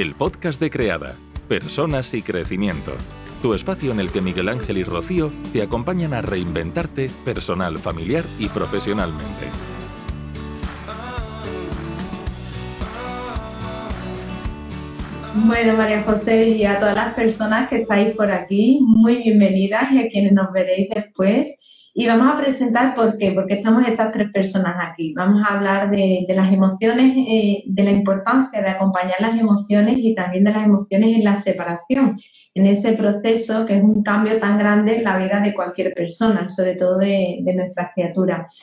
el podcast de Creada, Personas y Crecimiento. Tu espacio en el que Miguel Ángel y Rocío te acompañan a reinventarte personal, familiar y profesionalmente. Bueno, María José y a todas las personas que estáis por aquí, muy bienvenidas y a quienes nos veréis después. Y vamos a presentar por qué, porque estamos estas tres personas aquí. Vamos a hablar de, las emociones, eh, de la importancia de acompañar las emociones y también de las emociones en la separación, en ese proceso que es un cambio tan grande en la vida de cualquier persona, sobre todo de, de nuestras criaturas.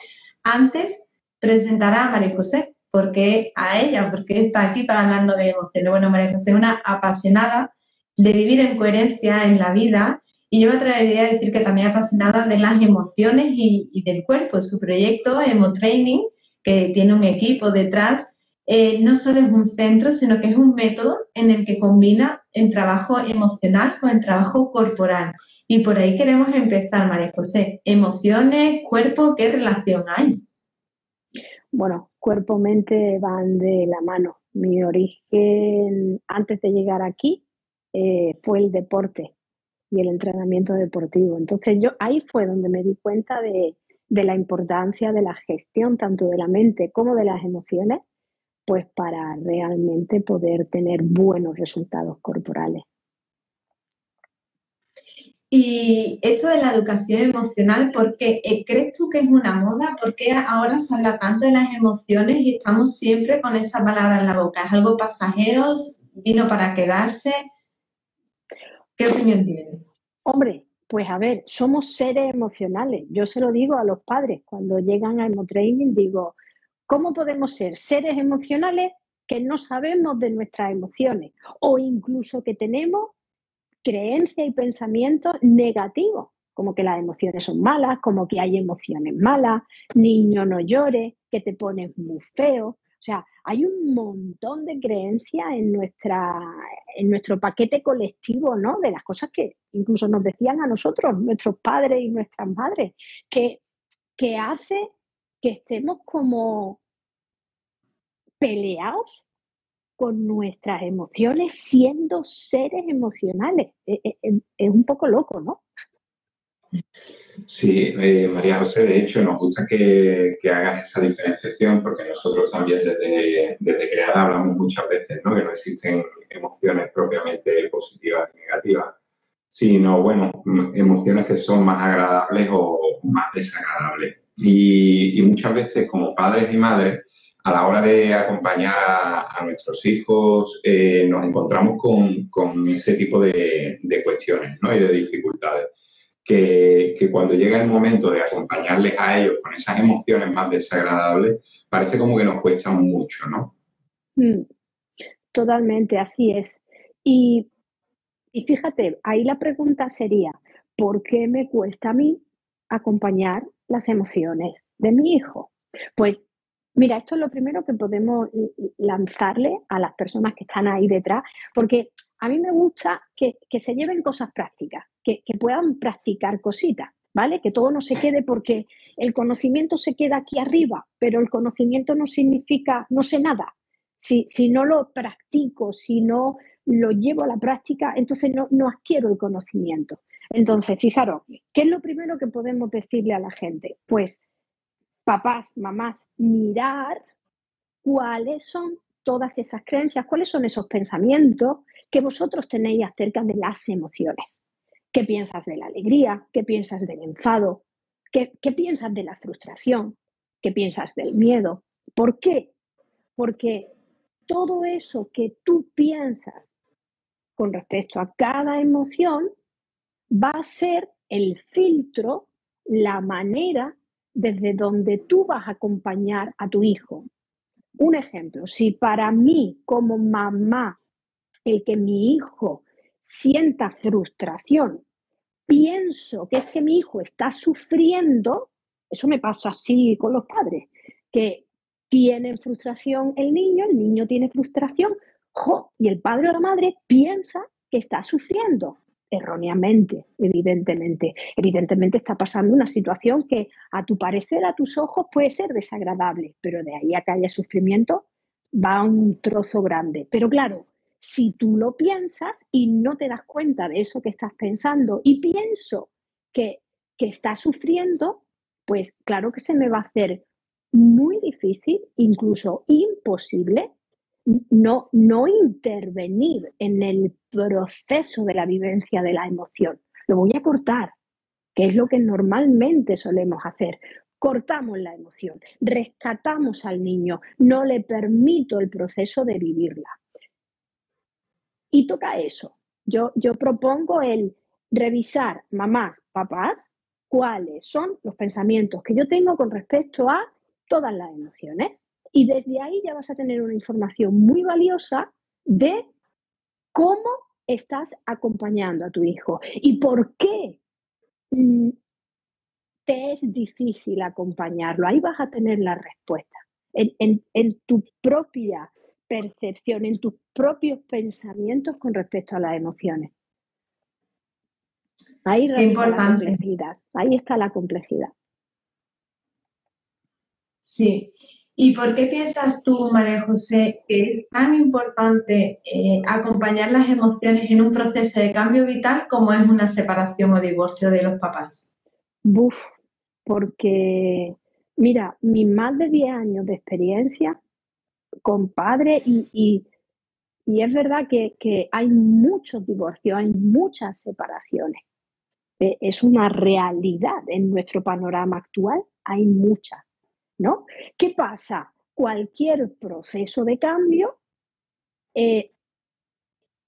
Antes, presentará a María José, porque a ella, porque está aquí para hablando de emociones. Bueno, María José es una apasionada de vivir en coherencia en la vida y yo me atrevería a decir que también apasionada de las emociones y, del cuerpo. Su proyecto, Emo Training, que tiene un equipo detrás, eh, no solo es un centro, sino que es un método en el que combina el trabajo emocional con el trabajo corporal. Y por ahí queremos empezar, María José. Emociones, cuerpo, ¿qué relación hay? Bueno, cuerpo-mente van de la mano. Mi origen antes de llegar aquí eh, fue el deporte y el entrenamiento deportivo. Entonces yo ahí fue donde me di cuenta de, la importancia de la gestión tanto de la mente como de las emociones, pues para realmente poder tener buenos resultados corporales. Y esto de la educación emocional, ¿por eh, crees tú que es una moda? ¿Por qué ahora se habla tanto de las emociones y estamos siempre con esa palabra en la boca? ¿Es algo pasajero? ¿Vino para quedarse? ¿Qué opinión tienes? Hombre, pues a ver, somos seres emocionales. Yo se lo digo a los padres cuando llegan a Emotraining, digo, ¿cómo podemos ser seres emocionales que no sabemos de nuestras emociones o incluso que tenemos creencias y pensamientos negativos, como que las emociones son malas, como que hay emociones malas, niño no llore, que te pones muy feo. O sea, hay un montón de creencias en, nuestra, en nuestro paquete colectivo, ¿no? De las cosas que incluso nos decían a nosotros, nuestros padres y nuestras madres, que, que hace que estemos como peleados con nuestras emociones siendo seres emocionales. E, e, e, es, un poco loco, ¿no? Sí, eh, María José, de hecho, nos gusta que, hagas esa diferenciación porque nosotros también desde, desde Creada hablamos muchas veces ¿no? que no existen emociones propiamente positivas y negativas, sino, bueno, emociones que son más agradables o más desagradables. Y, y muchas veces como padres y madres, a la hora de acompañar a, nuestros hijos, eh, nos encontramos con, ese tipo de, cuestiones ¿no? y de dificultades que, cuando llega el momento de acompañarles a ellos con esas emociones más desagradables, parece como que nos cuesta mucho, ¿no? Mm, totalmente, así es. Y, y fíjate, ahí la pregunta sería, ¿por qué me cuesta a mí acompañar las emociones de mi hijo? Pues Mira, esto es lo primero que podemos lanzarle a las personas que están ahí detrás, porque a mí me gusta que, se lleven cosas prácticas, que, puedan practicar cositas, ¿vale? Que todo no se quede porque el conocimiento se queda aquí arriba, pero el conocimiento no significa no sé nada. Si, si no lo practico, si no lo llevo a la práctica, entonces no, no adquiero el conocimiento. Entonces, fijaros, ¿qué es lo primero que podemos decirle a la gente? Pues papás, mamás, mirar cuáles son todas esas creencias, cuáles son esos pensamientos que vosotros tenéis acerca de las emociones. ¿Qué piensas de la alegría? ¿Qué piensas del enfado? ¿Qué, piensas de la frustración? ¿Qué piensas del miedo? ¿Por qué? Porque todo eso que tú piensas con respecto a cada emoción va a ser el filtro, la manera desde donde tú vas a acompañar a tu hijo. Un ejemplo, si para mí como mamá el que mi hijo sienta frustración, pienso que es que mi hijo está sufriendo, eso me pasa así con los padres, que tienen frustración el niño, el niño tiene frustración, y el padre o la madre piensa que está sufriendo erróneamente, evidentemente. Evidentemente está pasando una situación que a tu parecer, a tus ojos, puede ser desagradable, pero de ahí a que haya sufrimiento va un trozo grande. Pero claro, si tú lo piensas y no te das cuenta de eso que estás pensando y pienso que, que estás sufriendo, pues claro que se me va a hacer muy difícil, incluso imposible, no, no intervenir en el proceso de la vivencia de la emoción. Lo voy a cortar, que es lo que normalmente solemos hacer. Cortamos la emoción, rescatamos al niño, no le permito el proceso de vivirla. Y toca eso. Yo, yo propongo el revisar, mamás, papás, cuáles son los pensamientos que yo tengo con respecto a todas las emociones. Y desde ahí ya vas a tener una información muy valiosa de cómo estás acompañando a tu hijo y por qué mm, te es difícil acompañarlo. Ahí vas a tener la respuesta. En, en, tu propia percepción, en tus propios pensamientos con respecto a las emociones. Ahí está la complejidad. Ahí está la complejidad. Sí. ¿Y por qué piensas tú, María José, que es tan importante eh, acompañar las emociones en un proceso de cambio vital como es una separación o divorcio de los papás? Buf, porque, mira, mis más de 10 años de experiencia con padres y, es verdad que, que, hay muchos divorcios, hay muchas separaciones. Eh, es una realidad en nuestro panorama actual, hay muchas. ¿No? ¿Qué pasa? Cualquier proceso de cambio eh,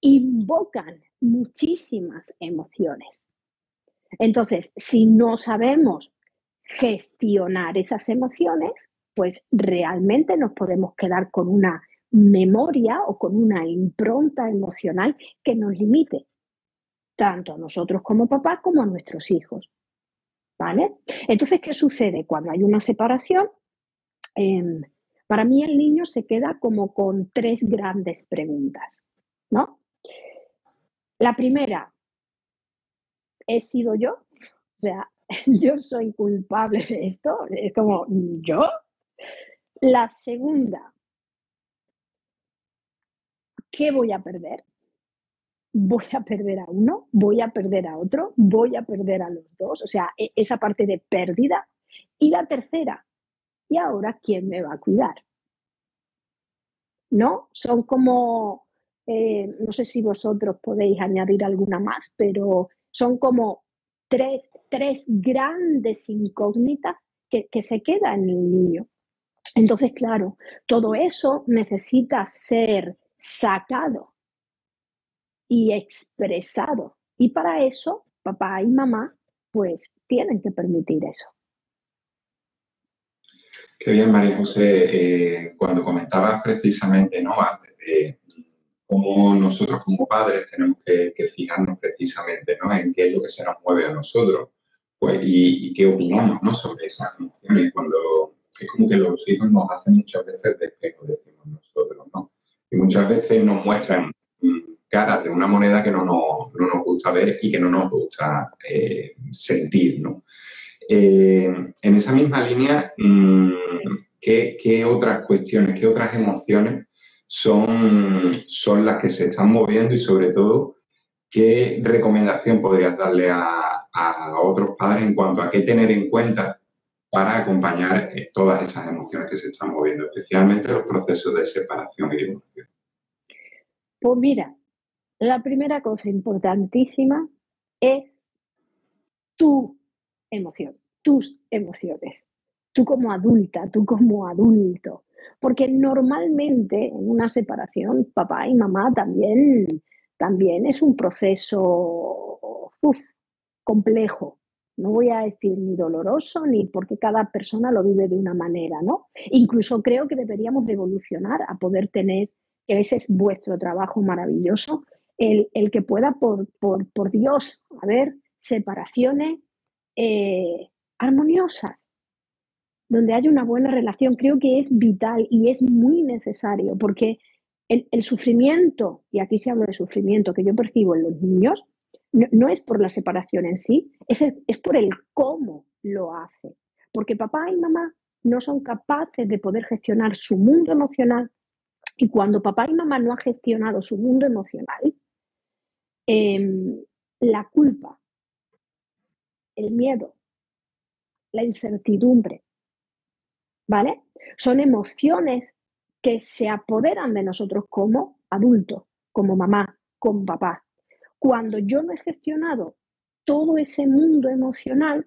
invocan muchísimas emociones. Entonces, si no sabemos gestionar esas emociones, pues realmente nos podemos quedar con una memoria o con una impronta emocional que nos limite, tanto a nosotros como papás como a nuestros hijos. ¿Vale? Entonces, ¿qué sucede cuando hay una separación? Em, para mí el niño se queda como con tres grandes preguntas, ¿no? La primera, ¿he sido yo? O sea, yo soy culpable de esto, es como, ¿yo? La segunda, ¿qué voy a perder? ¿Voy a perder a uno? ¿Voy a perder a otro? ¿Voy a perder a los dos? O sea, e, esa parte de pérdida. Y la tercera, ¿y ahora quién me va a cuidar? ¿No? Son como, eh, no sé si vosotros podéis añadir alguna más, pero son como tres, tres grandes incógnitas que, que se quedan en el niño. Entonces, claro, todo eso necesita ser sacado y expresado. Y para eso, papá y mamá, pues tienen que permitir eso. Qué bien, María José. Eh, cuando comentabas precisamente, ¿no? Antes de cómo nosotros como padres tenemos que, fijarnos precisamente, ¿no? En qué es lo que se nos mueve a nosotros, pues, y, qué opinamos, ¿no? Sobre esas emociones. Cuando es como que los hijos nos hacen muchas veces de espejo, decimos nosotros, ¿no? Y muchas veces nos muestran mm, caras de una moneda que no nos, no nos gusta ver y que no nos gusta eh, sentir, ¿no? Eh, en esa misma línea, mm, ¿qué, otras cuestiones, qué otras emociones son, son las que se están moviendo y sobre todo, qué recomendación podrías darle a, otros padres en cuanto a qué tener en cuenta para acompañar eh, todas esas emociones que se están moviendo, especialmente los procesos de separación y divorcio? Pues mira, la primera cosa importantísima es tú emoción, tus emociones, tú como adulta, tú como adulto. Porque normalmente en una separación, papá y mamá también, también es un proceso complejo. No voy a decir ni doloroso, ni porque cada persona lo vive de una manera, ¿no? Incluso creo que deberíamos de evolucionar a poder tener, ese es vuestro trabajo maravilloso, el, que pueda, por, por, Dios, haber separaciones eh, armoniosas, donde haya una buena relación, creo que es vital y es muy necesario, porque el, sufrimiento, y aquí se habla de sufrimiento que yo percibo en los niños, no, es por la separación en sí, es, es por el cómo lo hace. Porque papá y mamá no son capaces de poder gestionar su mundo emocional Y cuando papá y mamá no han gestionado su mundo emocional, em, la culpa, el miedo, la incertidumbre, ¿vale? Son emociones que se apoderan de nosotros como adultos, como mamá, como papá. Cuando yo no he gestionado todo ese mundo emocional,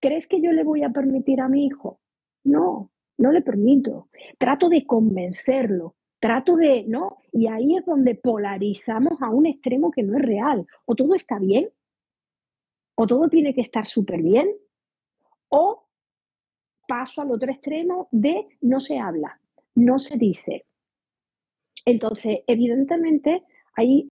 ¿crees que yo le voy a permitir a mi hijo? No, no le permito. Trato de convencerlo, trato de, ¿no? Y ahí es donde polarizamos a un extremo que no es real. O todo está bien, o todo tiene que estar súper bien, o paso al otro extremo de no se habla, no se dice. Entonces, evidentemente, hay,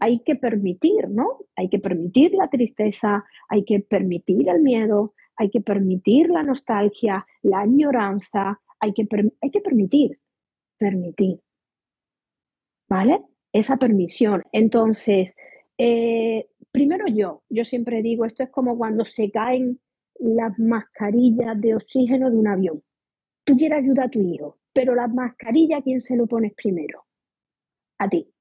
hay que permitir, ¿no? Hay que permitir la tristeza, hay que permitir el miedo, hay que permitir la nostalgia, la añoranza, hay que, hay que permitir, permitir. ¿Vale? Esa permisión. Entonces, eh, primero yo, yo siempre digo, esto es como cuando se caen las mascarillas de oxígeno de un avión. Tú quieres ayudar a tu hijo, pero la mascarilla, ¿quién se lo pones primero? A ti.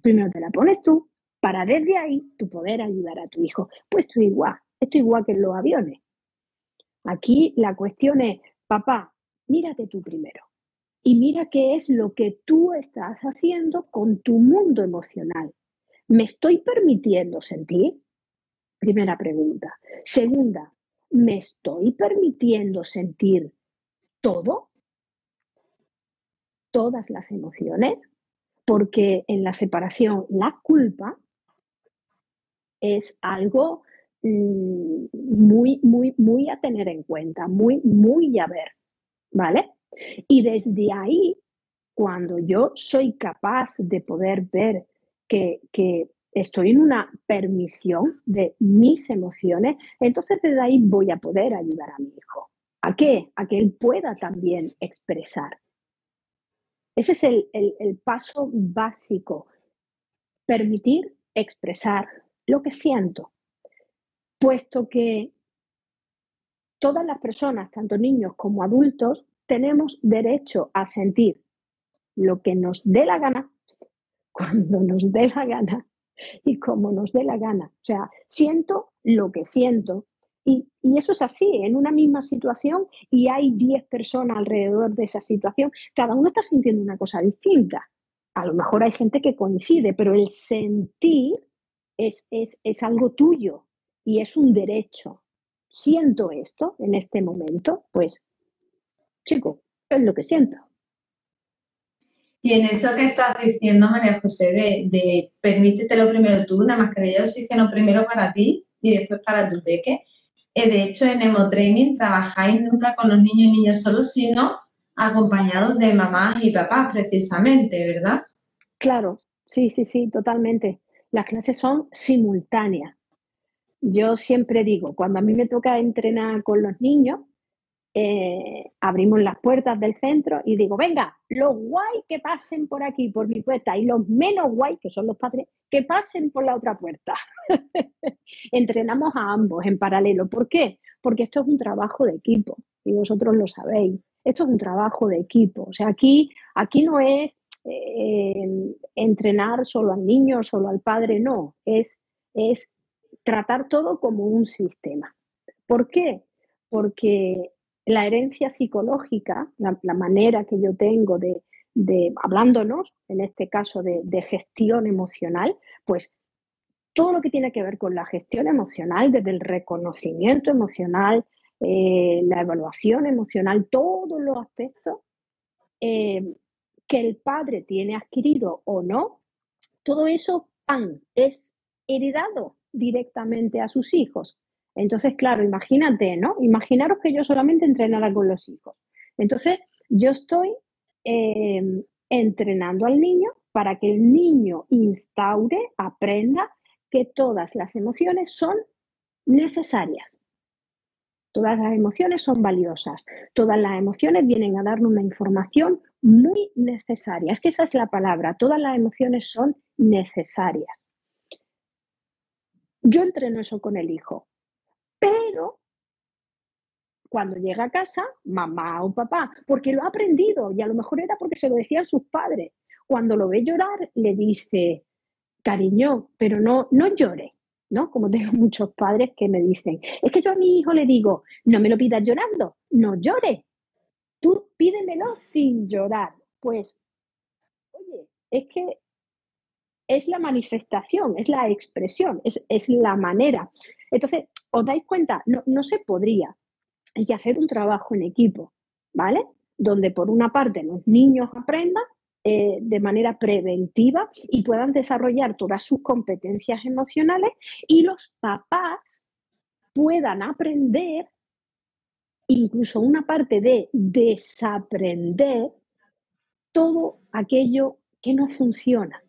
Primero te la pones tú para desde ahí tú poder ayudar a tu hijo. Pues esto igual, esto igual que en los aviones. Aquí la cuestión es, papá, mírate tú primero y mira qué es lo que tú estás haciendo con tu mundo emocional. ¿Me estoy permitiendo sentir? Primera pregunta. Segunda, ¿me estoy permitiendo sentir todo? Todas las emociones, porque en la separación la culpa es algo mm, muy, muy, muy a tener en cuenta, muy, muy a ver, ¿vale? Y desde ahí, cuando yo soy capaz de poder ver que, estoy en una permisión de mis emociones, entonces desde ahí voy a poder ayudar a mi hijo. ¿A qué? A que él pueda también expresar. Ese es el, el paso básico. Permitir expresar lo que siento, puesto que todas las personas, tanto niños como adultos, tenemos derecho a sentir lo que nos dé la gana, cuando nos dé la gana y como nos dé la gana. O sea, siento lo que siento. Y, eso es así, en una misma situación y hay 10 personas alrededor de esa situación, cada uno está sintiendo una cosa distinta. A lo mejor hay gente que coincide, pero el sentir es, es, es algo tuyo y es un derecho. Siento esto en este momento, pues, chico, es lo que siento. Y en eso que estás diciendo, María José, de, de permítetelo primero tú, una mascarilla de oxígeno primero para ti y después para tu peque. Eh, de hecho, en Emotraining trabajáis nunca con los niños y niñas solos, sino acompañados de mamás y papás, precisamente, ¿verdad? Claro, sí, sí, sí, totalmente. Las clases son simultáneas. Yo siempre digo, cuando a mí me toca entrenar con los niños, eh, abrimos las puertas del centro y digo, venga, los guay que pasen por aquí, por mi puerta, y los menos guay, que son los padres, que pasen por la otra puerta. Entrenamos a ambos en paralelo. ¿Por qué? Porque esto es un trabajo de equipo y vosotros lo sabéis. Esto es un trabajo de equipo. O sea, aquí, aquí no es eh, entrenar solo al niño, solo al padre, no. Es, es tratar todo como un sistema. ¿Por qué? Porque la herencia psicológica, la, manera que yo tengo de, hablándonos, en este caso de, gestión emocional, pues todo lo que tiene que ver con la gestión emocional, desde el reconocimiento emocional, eh, la evaluación emocional, todos los aspectos eh, que el padre tiene adquirido o no, todo eso pan, es heredado directamente a sus hijos. Entonces, claro, imagínate, ¿no? Imaginaros que yo solamente entrenara con los hijos. Entonces, yo estoy eh, entrenando al niño para que el niño instaure, aprenda que todas las emociones son necesarias. Todas las emociones son valiosas. Todas las emociones vienen a darnos una información muy necesaria. Es que esa es la palabra. Todas las emociones son necesarias. Yo entreno eso con el hijo. Pero cuando llega a casa, mamá o papá, porque lo ha aprendido y a lo mejor era porque se lo decían sus padres. Cuando lo ve llorar, le dice, cariño, pero no, no llore, ¿no? Como tengo muchos padres que me dicen, es que yo a mi hijo le digo, no me lo pidas llorando, no llore, tú pídemelo sin llorar. Pues, oye, es que es la manifestación, es la expresión, es, es la manera. Entonces, ¿os dais cuenta? No, se podría. Hay que hacer un trabajo en equipo, ¿vale? Donde por una parte los niños aprendan eh, de manera preventiva y puedan desarrollar todas sus competencias emocionales y los papás puedan aprender incluso una parte de desaprender todo aquello que no funciona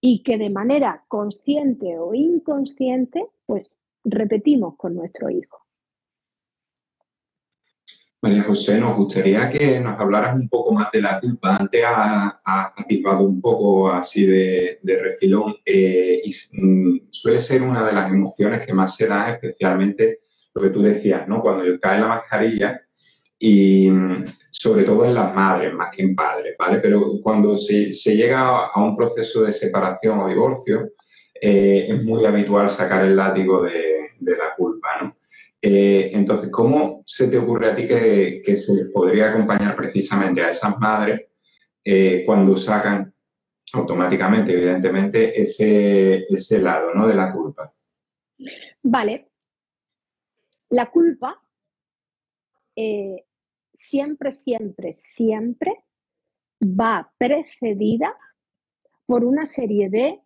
y que de manera consciente o inconsciente, pues repetimos con nuestro hijo. María José, nos gustaría que nos hablaras un poco más de la culpa. Antes has ha, un poco así de, refilón eh, y mm, suele ser una de las emociones que más se da, especialmente lo que tú decías, ¿no? Cuando cae la mascarilla y mm, sobre todo en las madres más que en padres, ¿vale? Pero cuando se, llega a un proceso de separación o divorcio, eh, es muy habitual sacar el látigo de, la culpa, ¿no? Eh, entonces, ¿cómo se te ocurre a ti que, se les podría acompañar precisamente a esas madres eh, cuando sacan automáticamente, evidentemente, ese, ese lado ¿no? de la culpa? Vale. La culpa siempre, siempre, siempre va precedida por una serie de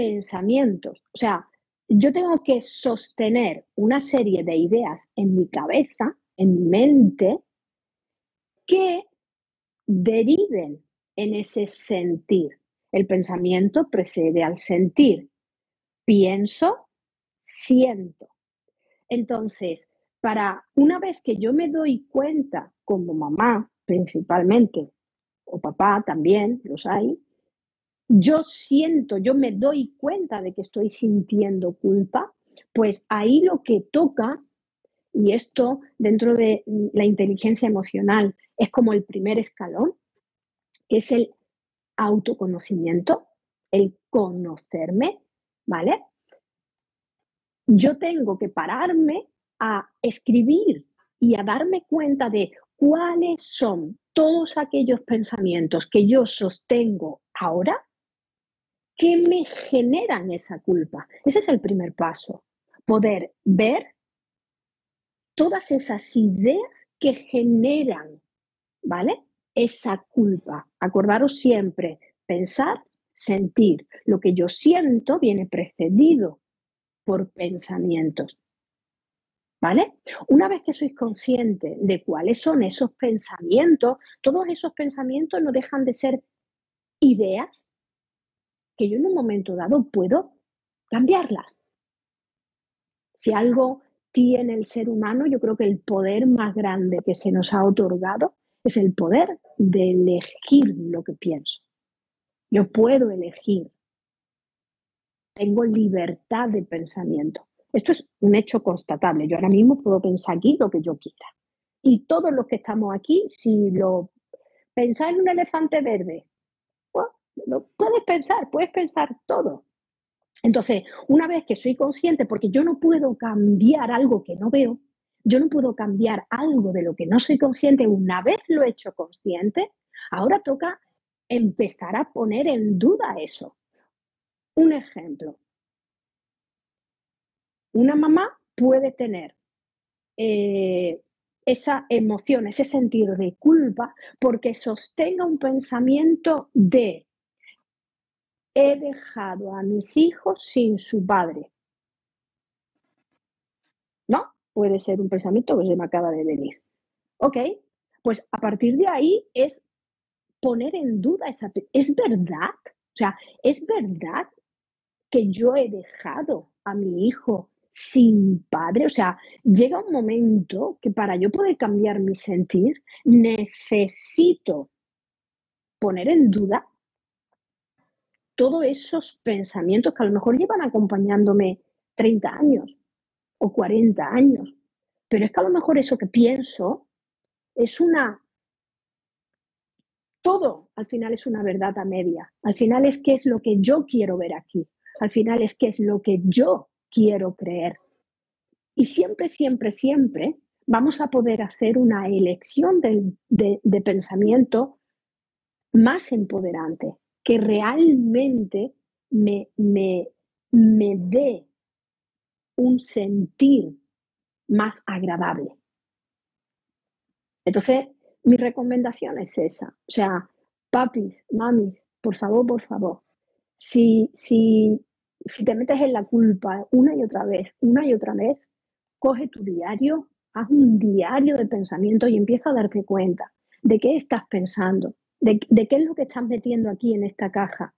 pensamientos. O sea, yo tengo que sostener una serie de ideas en mi cabeza, en mi mente, que deriven en ese sentir. El pensamiento precede al sentir. Pienso, siento. Entonces, para una vez que yo me doy cuenta, como mamá principalmente, o papá también, los hay, yo siento, yo me doy cuenta de que estoy sintiendo culpa, pues ahí lo que toca, y esto dentro de la inteligencia emocional es como el primer escalón, que es el autoconocimiento, el conocerme, ¿vale? Yo tengo que pararme a escribir y a darme cuenta de cuáles son todos aquellos pensamientos que yo sostengo ahora ¿Qué me generan esa culpa? Ese es el primer paso, poder ver todas esas ideas que generan, ¿vale? Esa culpa. Acordaros siempre, pensar, sentir. Lo que yo siento viene precedido por pensamientos. ¿Vale? Una vez que sois consciente de cuáles son esos pensamientos, todos esos pensamientos no dejan de ser ideas que yo en un momento dado puedo cambiarlas. Si algo tiene el ser humano, yo creo que el poder más grande que se nos ha otorgado es el poder de elegir lo que pienso. Yo puedo elegir. Tengo libertad de pensamiento. Esto es un hecho constatable. Yo ahora mismo puedo pensar aquí lo que yo quiera. Y todos los que estamos aquí, si lo pensáis en un elefante verde, puedes pensar, puedes pensar todo. Entonces, una vez que soy consciente, porque yo no puedo cambiar algo que no veo, yo no puedo cambiar algo de lo que no soy consciente, una vez lo he hecho consciente, ahora toca empezar a poner en duda eso. Un ejemplo. Una mamá puede tener eh, esa emoción, ese sentir de culpa, porque sostenga un pensamiento de he dejado a mis hijos sin su padre. ¿No? Puede ser un pensamiento que se me acaba de venir. Ok, pues a partir de ahí es poner en duda esa... ¿Es verdad? O sea, ¿es verdad que yo he dejado a mi hijo sin padre? O sea, llega un momento que para yo poder cambiar mi sentir, necesito poner en duda todos esos pensamientos que a lo mejor llevan acompañándome 30 años o 40 años. pero es que a lo mejor eso que pienso es una... Todo al final es una verdad a media. Al final es qué es lo que yo quiero ver aquí. Al final es qué es lo que yo quiero creer. Y siempre, siempre, siempre vamos a poder hacer una elección de, pensamiento más empoderante, que realmente me, me, me dé un sentir más agradable. Entonces, mi recomendación es esa. O sea, papis, mamis, por favor, por favor, si, si, si te metes en la culpa una y otra vez, una y otra vez, coge tu diario, haz un diario de pensamiento y empieza a darte cuenta de qué estás pensando, de, qué es lo que estás metiendo aquí en esta caja.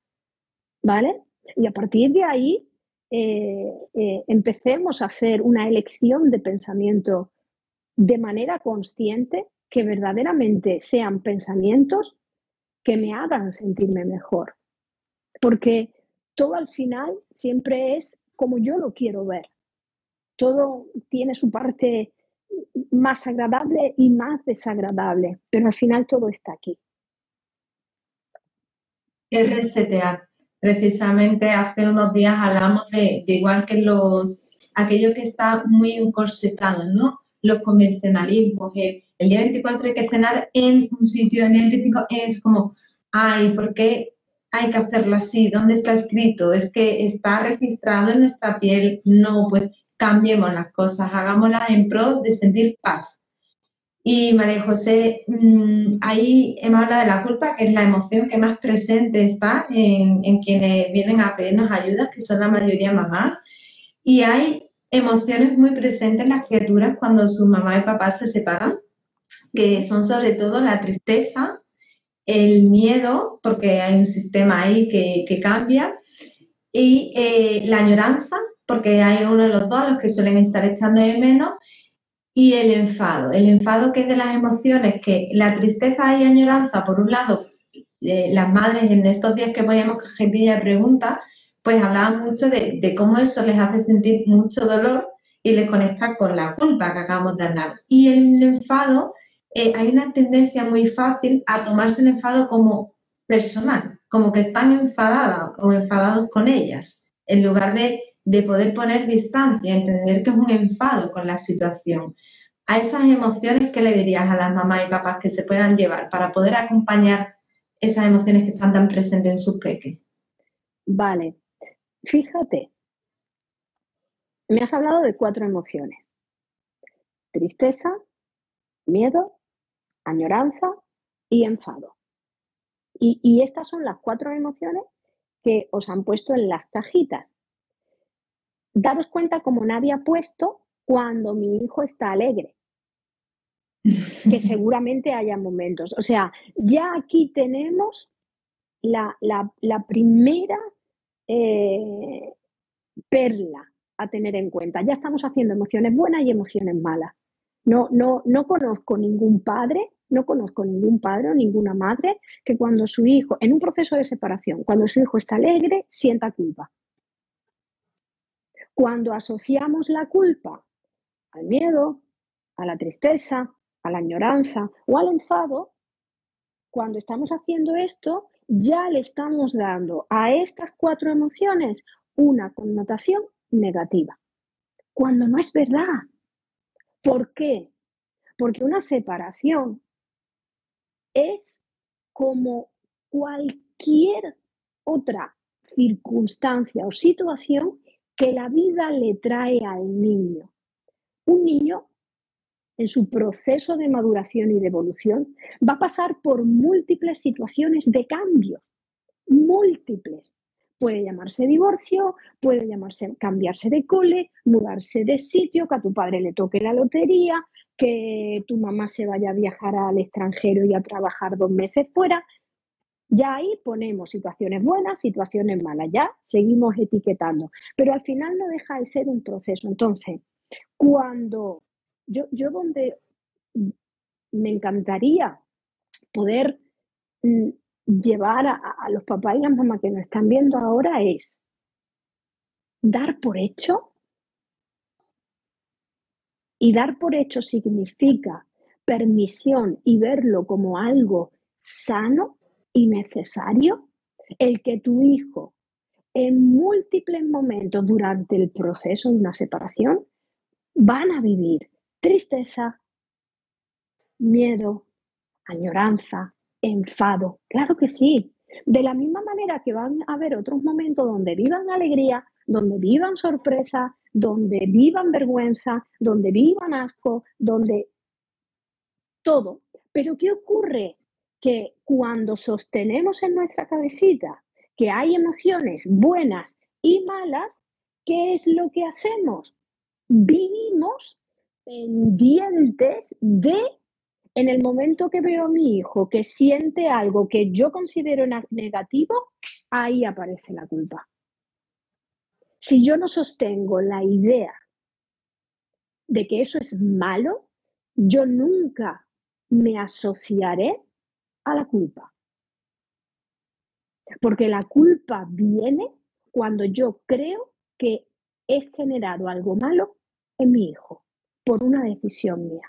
¿Vale? Y a partir de ahí, eh, eh, empecemos a hacer una elección de pensamiento de manera consciente que verdaderamente sean pensamientos que me hagan sentirme mejor. Porque todo al final siempre es como yo lo quiero ver. Todo tiene su parte más agradable y más desagradable, pero al final todo está aquí. Resetear precisamente hace unos días hablamos de, igual que los, aquello que está muy encorsetado, ¿no? Los convencionalismos, el, día 24 hay que cenar en un sitio, el día 25 es como, ay, ¿por qué hay que hacerlo así? ¿Dónde está escrito? Es que está registrado en nuestra piel. No, pues cambiemos las cosas, hagámoslas en pro de sentir paz. Y María José, mm, ahí hemos hablado de la culpa, que es la emoción que más presente está en, quienes vienen a pedirnos ayuda, que son la mayoría mamás. Y hay emociones muy presentes en las criaturas cuando su mamá y papá se separan, que son sobre todo la tristeza, el miedo, porque hay un sistema ahí que, cambia, y eh, la añoranza, porque hay uno de los dos a los que suelen estar echando de menos, y el enfado. El enfado que es de las emociones, que la tristeza y añoranza, por un lado, las madres en estos días que poníamos gentilla de preguntas, pues hablaban mucho de, cómo eso les hace sentir mucho dolor y les conecta con la culpa que acabamos de hablar. Y el enfado, eh, hay una tendencia muy fácil a tomarse el enfado como personal, como que están enfadadas o enfadados con ellas, en lugar de de poder poner distancia, entender que es un enfado con la situación. A esas emociones, ¿qué le dirías a las mamás y papás que se puedan llevar para poder acompañar esas emociones que están tan presentes en sus peques? Vale, fíjate, me has hablado de cuatro emociones. Tristeza, miedo, añoranza y enfado. Y, y estas son las cuatro emociones que os han puesto en las cajitas daros cuenta como nadie ha puesto cuando mi hijo está alegre, que seguramente haya momentos. O sea, ya aquí tenemos la, primera eh, perla a tener en cuenta. Ya estamos haciendo emociones buenas y emociones malas. No, no, no conozco ningún padre, no conozco ningún padre o ninguna madre que cuando su hijo, en un proceso de separación, cuando su hijo está alegre, sienta culpa. Cuando asociamos la culpa al miedo, a la tristeza, a la añoranza o al enfado, cuando estamos haciendo esto, ya le estamos dando a estas cuatro emociones una connotación negativa. Cuando no es verdad. ¿Por qué? Porque una separación es como cualquier otra circunstancia o situación que la vida le trae al niño. Un niño, en su proceso de maduración y de evolución, va a pasar por múltiples situaciones de cambio, múltiples. Puede llamarse divorcio, puede llamarse cambiarse de cole, mudarse de sitio, que a tu padre le toque la lotería, que tu mamá se vaya a viajar al extranjero y a trabajar dos meses fuera. Ya ahí ponemos situaciones buenas, situaciones malas, ya seguimos etiquetando, pero al final no deja de ser un proceso. Entonces, cuando yo, yo donde me encantaría poder mm, llevar a, a, los papás y las mamás que nos están viendo ahora es dar por hecho Y dar por hecho significa permisión y verlo como algo sano y necesario, el que tu hijo en múltiples momentos durante el proceso de una separación van a vivir tristeza, miedo, añoranza, enfado. Claro que sí. De la misma manera que van a haber otros momentos donde vivan alegría, donde vivan sorpresa, donde vivan vergüenza, donde vivan asco, donde todo. Pero ¿qué ocurre? Que cuando sostenemos en nuestra cabecita que hay emociones buenas y malas, ¿qué es lo que hacemos? Vivimos pendientes de, en el momento que veo a mi hijo que siente algo que yo considero negativo, ahí aparece la culpa. Si yo no sostengo la idea de que eso es malo, yo nunca me asociaré a la culpa. Porque la culpa viene cuando yo creo que he generado algo malo en mi hijo por una decisión mía.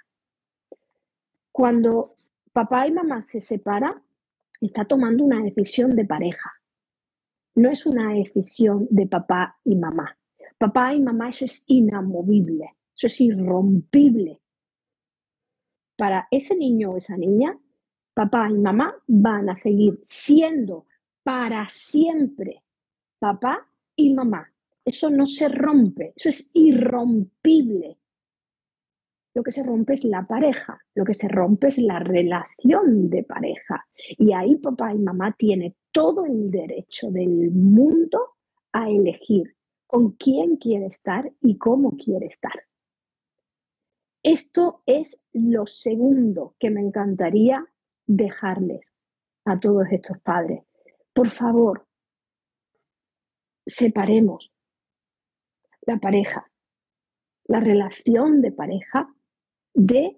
Cuando papá y mamá se separan, está tomando una decisión de pareja. No es una decisión de papá y mamá. Papá y mamá, eso es inamovible, eso es irrompible. Para ese niño o esa niña, papá y mamá van a seguir siendo para siempre papá y mamá. Eso no se rompe, eso es irrompible. Lo que se rompe es la pareja, lo que se rompe es la relación de pareja. Y ahí papá y mamá tienen todo el derecho del mundo a elegir con quién quiere estar y cómo quiere estar. Esto es lo segundo que me encantaría dejarles a todos estos padres. Por favor, separemos la pareja, la relación de pareja de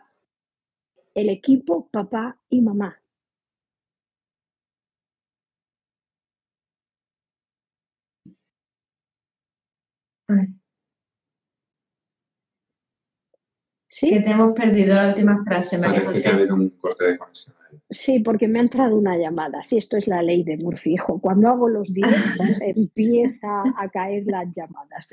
el equipo papá y mamá. ¿Sí? Que te hemos perdido la última frase, María José. un corte de conexión. Sí, porque me ha entrado una llamada. Sí, esto es la ley de Murphy, hijo. Cuando hago los directos empieza a caer las llamadas.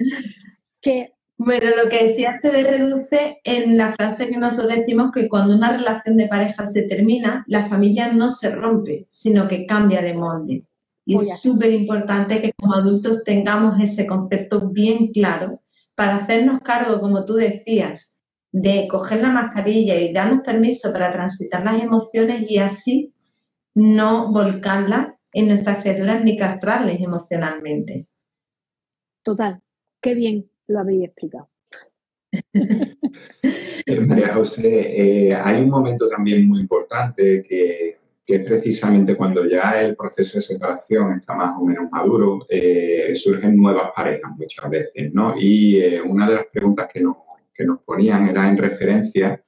Que bueno, lo que decía se reduce en la frase que nosotros decimos que cuando una relación de pareja se termina, la familia no se rompe, sino que cambia de molde. Y es súper importante que como adultos tengamos ese concepto bien claro para hacernos cargo, como tú decías, de coger la mascarilla y darnos permiso para transitar las emociones y así no volcarlas en nuestras criaturas ni castrarles emocionalmente. Total, qué bien lo habéis explicado. Eh, María José, eh, hay un momento también muy importante que, es precisamente cuando ya el proceso de separación está más o menos maduro, eh, surgen nuevas parejas muchas veces, ¿no? Y una de las preguntas que nos que nos ponían era en referencia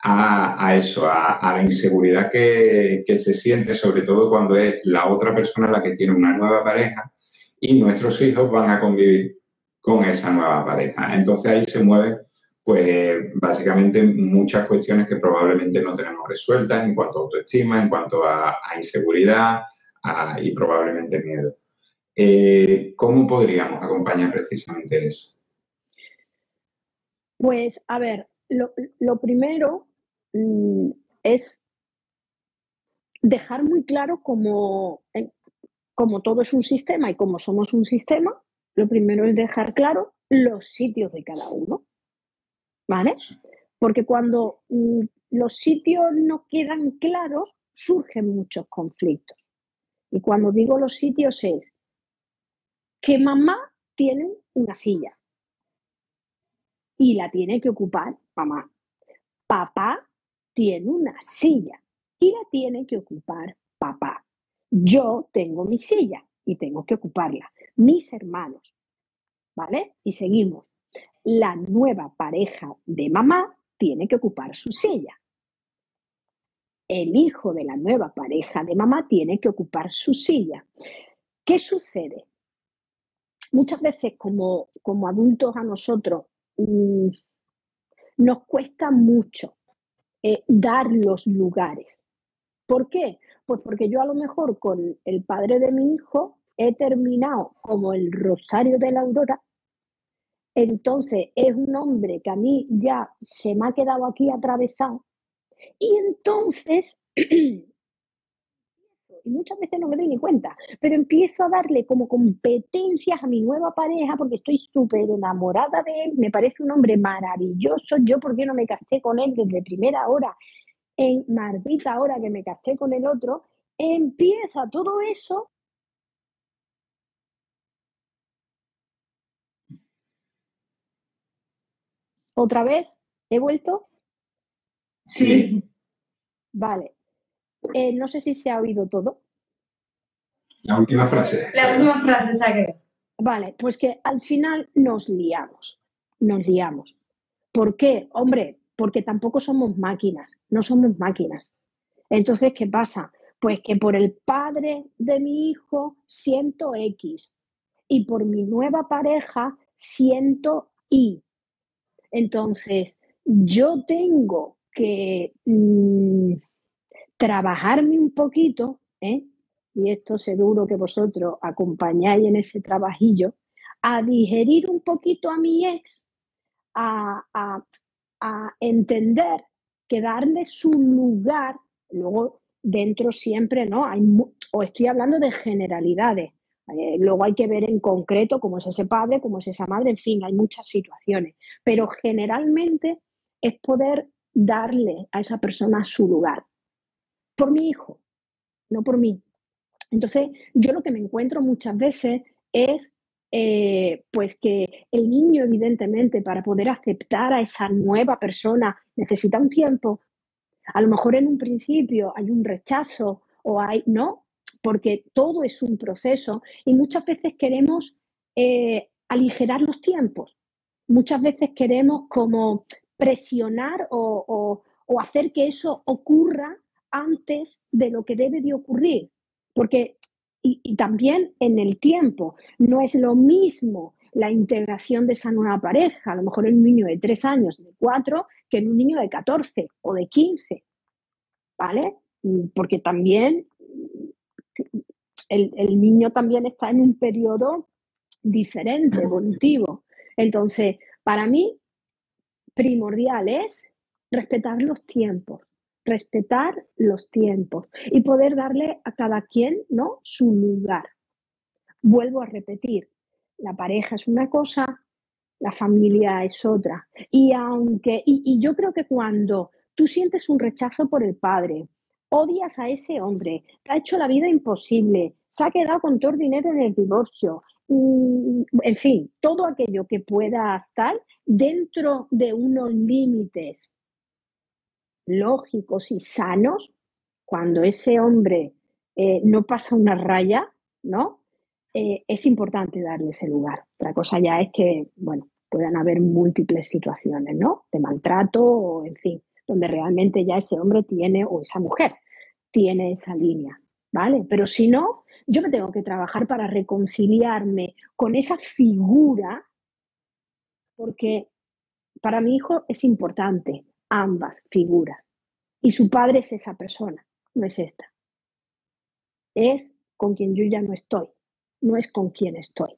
a, eso, a, la inseguridad que, se siente, sobre todo cuando es la otra persona la que tiene una nueva pareja y nuestros hijos van a convivir con esa nueva pareja. Entonces ahí se mueven, pues básicamente muchas cuestiones que probablemente no tenemos resueltas en cuanto a autoestima, en cuanto a, inseguridad y probablemente miedo. Eh, ¿Cómo podríamos acompañar precisamente eso? Pues, a ver, lo, primero mm, es dejar muy claro como, como todo es un sistema y como somos un sistema, lo primero es dejar claro los sitios de cada uno. ¿Vale? Porque cuando mm, los sitios no quedan claros, surgen muchos conflictos. Y cuando digo los sitios es que mamá tiene una silla, y la tiene que ocupar mamá. Papá tiene una silla y la tiene que ocupar papá. Yo tengo mi silla y tengo que ocuparla. Mis hermanos. ¿Vale? Y seguimos. La nueva pareja de mamá tiene que ocupar su silla. El hijo de la nueva pareja de mamá tiene que ocupar su silla. ¿Qué sucede? Muchas veces como, como adultos a nosotros Mm, nos cuesta mucho eh, dar los lugares. ¿Por qué? Pues porque yo a lo mejor con el padre de mi hijo he terminado como el rosario de la aurora. Entonces es un hombre que a mí ya se me ha quedado aquí atravesado. Y entonces y muchas veces no me doy ni cuenta, pero empiezo a darle como competencias a mi nueva pareja porque estoy súper enamorada de él, me parece un hombre maravilloso, yo por qué no me casé con él desde primera hora, en maldita hora que me casé con el otro, empieza todo eso. ¿Otra vez? ¿He vuelto? Sí. Vale, eh, no sé si se ha oído todo. La última frase. La última frase se ha Vale, pues que al final nos liamos, nos liamos. ¿Por qué? Hombre, porque tampoco somos máquinas, no somos máquinas. Entonces, ¿qué pasa? Pues que por el padre de mi hijo siento X y por mi nueva pareja siento Y. Entonces, yo tengo que mm, trabajarme un poquito, ¿eh? y esto seguro que vosotros acompañáis en ese trabajillo, a digerir un poquito a mi ex, a, entender que darle su lugar, luego dentro siempre, ¿no? Hay, o estoy hablando de generalidades. Eh, luego hay que ver en concreto cómo es ese padre, cómo es esa madre, en fin, hay muchas situaciones. Pero generalmente es poder darle a esa persona su lugar por mi hijo, no por mí. Entonces, yo lo que me encuentro muchas veces es eh, pues que el niño, evidentemente, para poder aceptar a esa nueva persona, necesita un tiempo. A lo mejor en un principio hay un rechazo o hay, no, porque todo es un proceso y muchas veces queremos eh, aligerar los tiempos. Muchas veces queremos como presionar o hacer que eso ocurra antes de lo que debe de ocurrir. Porque, y, también en el tiempo, no es lo mismo la integración de esa nueva pareja, a lo mejor en un niño de tres años, de cuatro, que en un niño de 14 o de 15. ¿Vale? Porque también el, el niño también está en un periodo diferente, evolutivo. Entonces, para mí, primordial es respetar los tiempos respetar los tiempos y poder darle a cada quien ¿no? su lugar. Vuelvo a repetir, la pareja es una cosa, la familia es otra. Y aunque, y, yo creo que cuando tú sientes un rechazo por el padre, odias a ese hombre, te ha hecho la vida imposible, se ha quedado con todo el dinero en el divorcio, mm, en fin, todo aquello que pueda estar dentro de unos límites lógicos y sanos, cuando ese hombre eh, no pasa una raya, ¿no? Eh, es importante darle ese lugar. La cosa ya es que, bueno, puedan haber múltiples situaciones, ¿no? De maltrato o, en fin, donde realmente ya ese hombre tiene, o esa mujer, tiene esa línea, ¿vale? Pero si no, yo me tengo que trabajar para reconciliarme con esa figura, porque para mi hijo es importante ambas figuras. Y su padre es esa persona, no es esta. Es con quien yo ya no estoy, no es con quien estoy.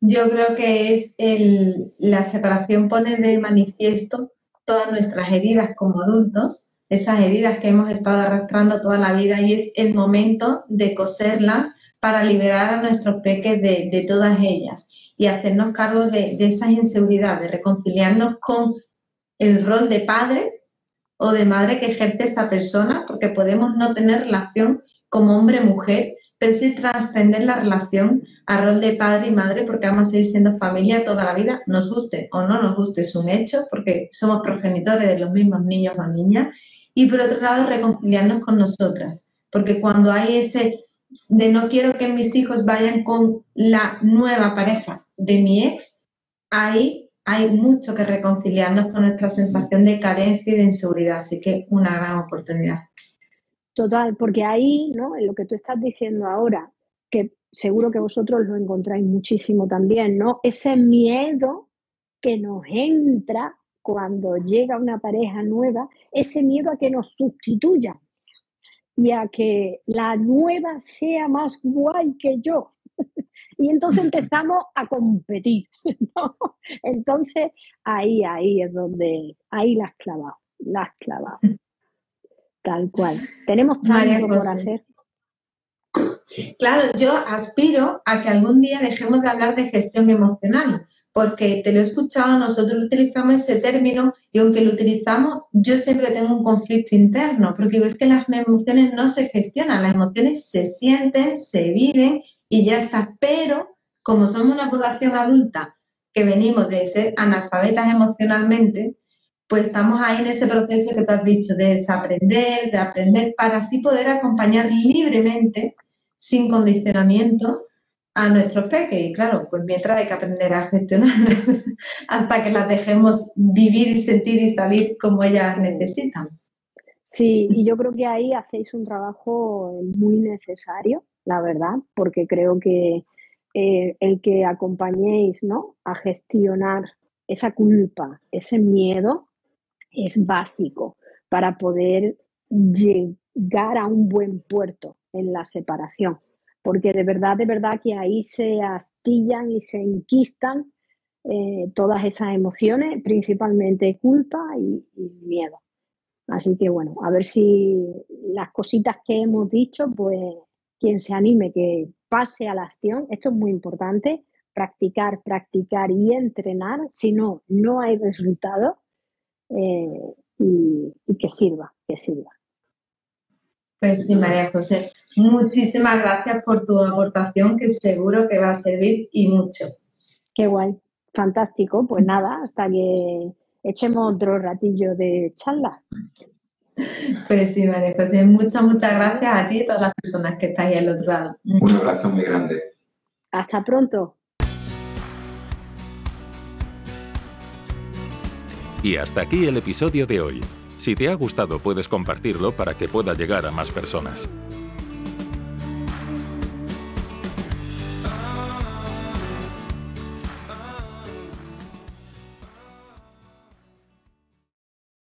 Yo creo que es el, la separación pone de manifiesto todas nuestras heridas como adultos, esas heridas que hemos estado arrastrando toda la vida y es el momento de coserlas para liberar a nuestros peques de todas ellas y hacernos cargo de, esas inseguridades, reconciliarnos con el rol de padre o de madre que ejerce esa persona, porque podemos no tener relación como hombre-mujer, pero sí trascender la relación a rol de padre y madre, porque vamos a seguir siendo familia toda la vida, nos guste o no nos guste, es un hecho, porque somos progenitores de los mismos niños o niñas, y por otro lado, reconciliarnos con nosotras, porque cuando hay ese de no quiero que mis hijos vayan con la nueva pareja de mi ex, ahí hay mucho que reconciliarnos con nuestra sensación de carencia y de inseguridad, así que una gran oportunidad. Total, porque ahí, ¿no? En lo que tú estás diciendo ahora, que seguro que vosotros lo encontráis muchísimo también, ¿no? Ese miedo que nos entra cuando llega una pareja nueva, ese miedo a que nos sustituya y a que la nueva sea más guay que yo. y entonces empezamos a competir. Entonces ahí, ahí es donde, ahí las clavado, las clavado. Tal cual. Tenemos tanto por hacer. Claro, yo aspiro a que algún día dejemos de hablar de gestión emocional, porque te lo he escuchado, nosotros utilizamos ese término y aunque lo utilizamos, yo siempre tengo un conflicto interno, porque es que las emociones no se gestionan, las emociones se sienten, se viven y ya está. Pero como somos una población adulta que venimos de ser analfabetas emocionalmente, pues estamos ahí en ese proceso que te has dicho de desaprender, de aprender, para así poder acompañar libremente, sin condicionamiento, a nuestros peques. Y claro, pues mientras hay que aprender a gestionar hasta que las dejemos vivir y sentir y salir como ellas necesitan. Sí, y yo creo que ahí hacéis un trabajo muy necesario, la verdad, porque creo que eh, el que acompañéis ¿no? a gestionar esa culpa, ese miedo, es básico para poder llegar a un buen puerto en la separación, porque de verdad, de verdad que ahí se astillan y se enquistan eh, todas esas emociones, principalmente culpa y, miedo. Así que bueno, a ver si las cositas que hemos dicho, pues quien se anime que pase a la acción, esto es muy importante, practicar, practicar y entrenar, si no, no hay resultado eh, y, que sirva, que sirva. Pues sí, María José, muchísimas gracias por tu aportación, que seguro que va a servir y mucho. Qué guay, fantástico. Pues nada, hasta que echemos otro ratillo de charla. Pues sí, María José, muchas, muchas gracias a ti y a todas las personas que estáis al otro lado. Un abrazo muy grande. Hasta pronto. Y hasta aquí el episodio de hoy. Si te ha gustado puedes compartirlo para que pueda llegar a más personas.